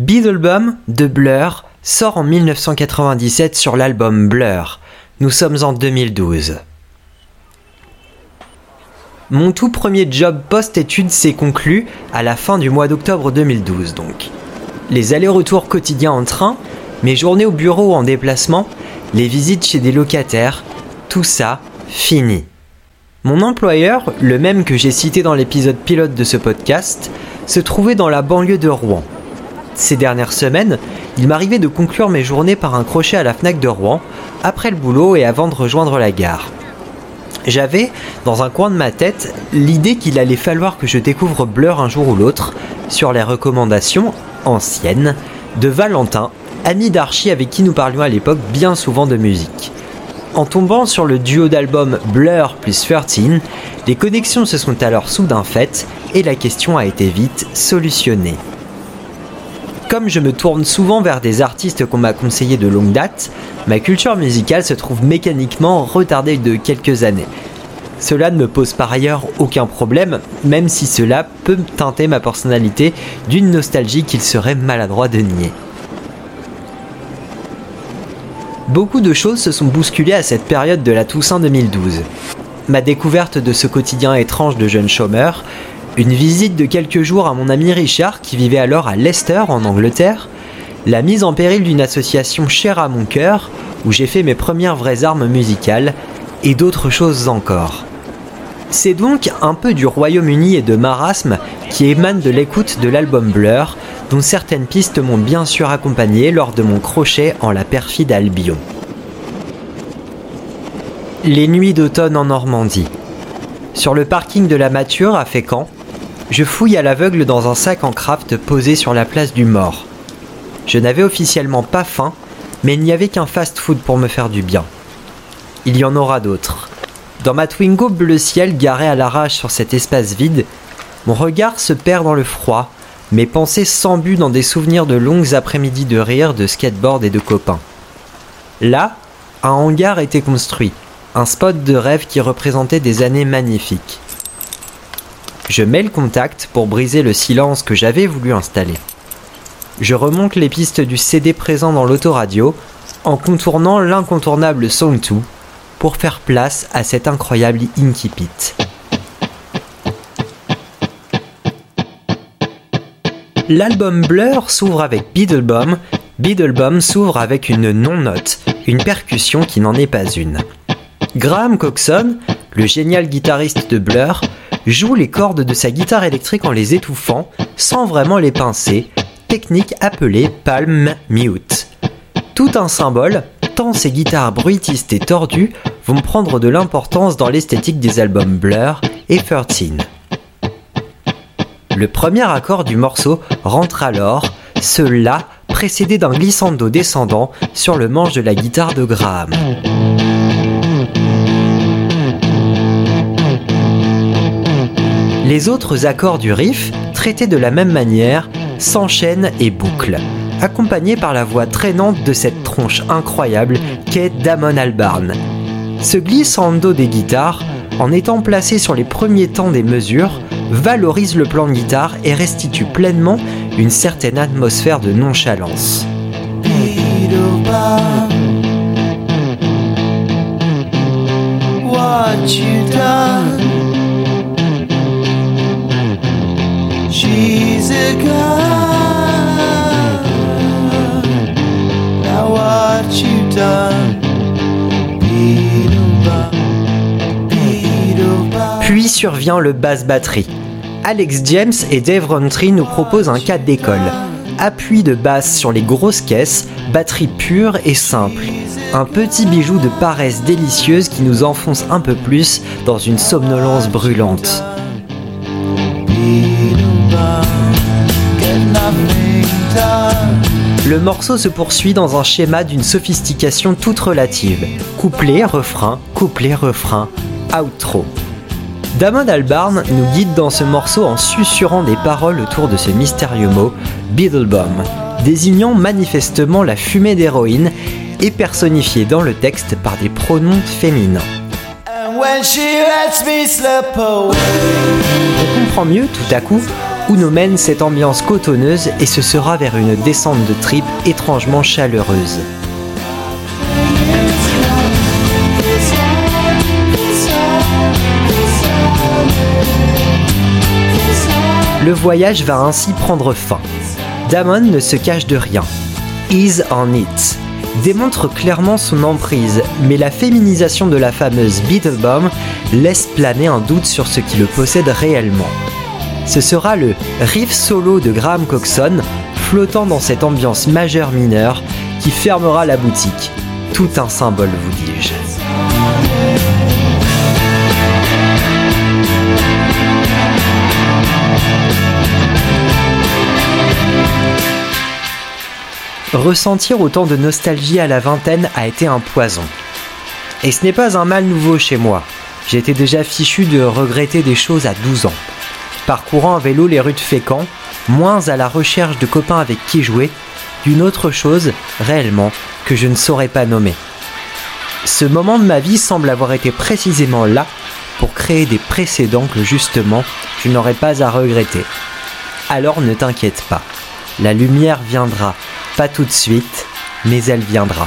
Beetlebum de Blur sort en 1997 sur l'album Blur. Nous sommes en 2012. Mon tout premier job post-études s'est conclu à la fin du mois d'octobre 2012 donc. Les allers-retours quotidiens en train, mes journées au bureau en déplacement, les visites chez des locataires, tout ça, fini. Mon employeur, le même que j'ai cité dans l'épisode pilote de ce podcast, se trouvait dans la banlieue de Rouen. Ces dernières semaines, il m'arrivait de conclure mes journées par un crochet à la FNAC de Rouen, après le boulot et avant de rejoindre la gare. J'avais, dans un coin de ma tête, l'idée qu'il allait falloir que je découvre Blur un jour ou l'autre, sur les recommandations anciennes de Valentin, ami d'Archie avec qui nous parlions à l'époque bien souvent de musique. En tombant sur le duo d'albums Blur plus 13, les connexions se sont alors soudain faites et la question a été vite solutionnée. Comme je me tourne souvent vers des artistes qu'on m'a conseillés de longue date, ma culture musicale se trouve mécaniquement retardée de quelques années. Cela ne me pose par ailleurs aucun problème, même si cela peut teinter ma personnalité d'une nostalgie qu'il serait maladroit de nier. Beaucoup de choses se sont bousculées à cette période de la Toussaint 2012. Ma découverte de ce quotidien étrange de jeunes chômeurs, une visite de quelques jours à mon ami Richard qui vivait alors à Leicester en Angleterre, la mise en péril d'une association chère à mon cœur où j'ai fait mes premières vraies armes musicales et d'autres choses encore. C'est donc un peu du Royaume-Uni et de marasme qui émane de l'écoute de l'album Blur dont certaines pistes m'ont bien sûr accompagné lors de mon crochet en la perfide Albion. Les nuits d'automne en Normandie. Sur le parking de la Mature à Fécamp, je fouille à l'aveugle dans un sac en craft posé sur la place du mort. Je n'avais officiellement pas faim, mais il n'y avait qu'un fast-food pour me faire du bien. Il y en aura d'autres. Dans ma Twingo bleu ciel garée à l'arrache sur cet espace vide, mon regard se perd dans le froid, mes pensées s'embuent dans des souvenirs de longues après-midi de rire, de skateboard et de copains. Là, un hangar était construit, un spot de rêve qui représentait des années magnifiques. Je mets le contact pour briser le silence que j'avais voulu installer. Je remonte les pistes du CD présent dans l'autoradio en contournant l'incontournable Song 2 pour faire place à cet incroyable Inkipit. L'album Blur s'ouvre avec Beetlebum, Beetlebum s'ouvre avec une non-note, une percussion qui n'en est pas une. Graham Coxon, le génial guitariste de Blur, joue les cordes de sa guitare électrique en les étouffant, sans vraiment les pincer, technique appelée palm mute. Tout un symbole, tant ces guitares bruitistes et tordues vont prendre de l'importance dans l'esthétique des albums Blur et 13. Le premier accord du morceau rentre alors, ce La précédé d'un glissando descendant sur le manche de la guitare de Graham. Les autres accords du riff, traités de la même manière, s'enchaînent et bouclent, accompagnés par la voix traînante de cette tronche incroyable qu'est Damon Albarn. Ce glissando des guitares, en étant placé sur les premiers temps des mesures, valorise le plan de guitare et restitue pleinement une certaine atmosphère de nonchalance. Puis survient le basse batterie. Alex James et Dave Rowntree nous proposent un cas d'école. Appui de basse sur les grosses caisses, batterie pure et simple. Un petit bijou de paresse délicieuse qui nous enfonce un peu plus dans une somnolence brûlante. Le morceau se poursuit dans un schéma d'une sophistication toute relative. Couplet, refrain, couplet, refrain, outro. Damon Albarn nous guide dans ce morceau en susurrant des paroles autour de ce mystérieux mot, Beetlebum, désignant manifestement la fumée d'héroïne et personnifié dans le texte par des pronoms féminins. On comprend mieux tout à coup où nous mène cette ambiance cotonneuse et ce sera vers une descente de trip étrangement chaleureuse. Le voyage va ainsi prendre fin. Damon ne se cache de rien. Is on it démontre clairement son emprise, mais la féminisation de la fameuse Beetlebomb laisse planer un doute sur ce qui le possède réellement. Ce sera le riff solo de Graham Coxon, flottant dans cette ambiance majeure-mineure, qui fermera la boutique. Tout un symbole, vous dis-je. Ressentir autant de nostalgie à la vingtaine a été un poison. Et ce n'est pas un mal nouveau chez moi. J'étais déjà fichu de regretter des choses à 12 ans. Parcourant à vélo les rues de Fécamp, moins à la recherche de copains avec qui jouer, d'une autre chose, réellement, que je ne saurais pas nommer. Ce moment de ma vie semble avoir été précisément là pour créer des précédents que justement je n'aurais pas à regretter. Alors ne t'inquiète pas, la lumière viendra pas tout de suite, mais elle viendra.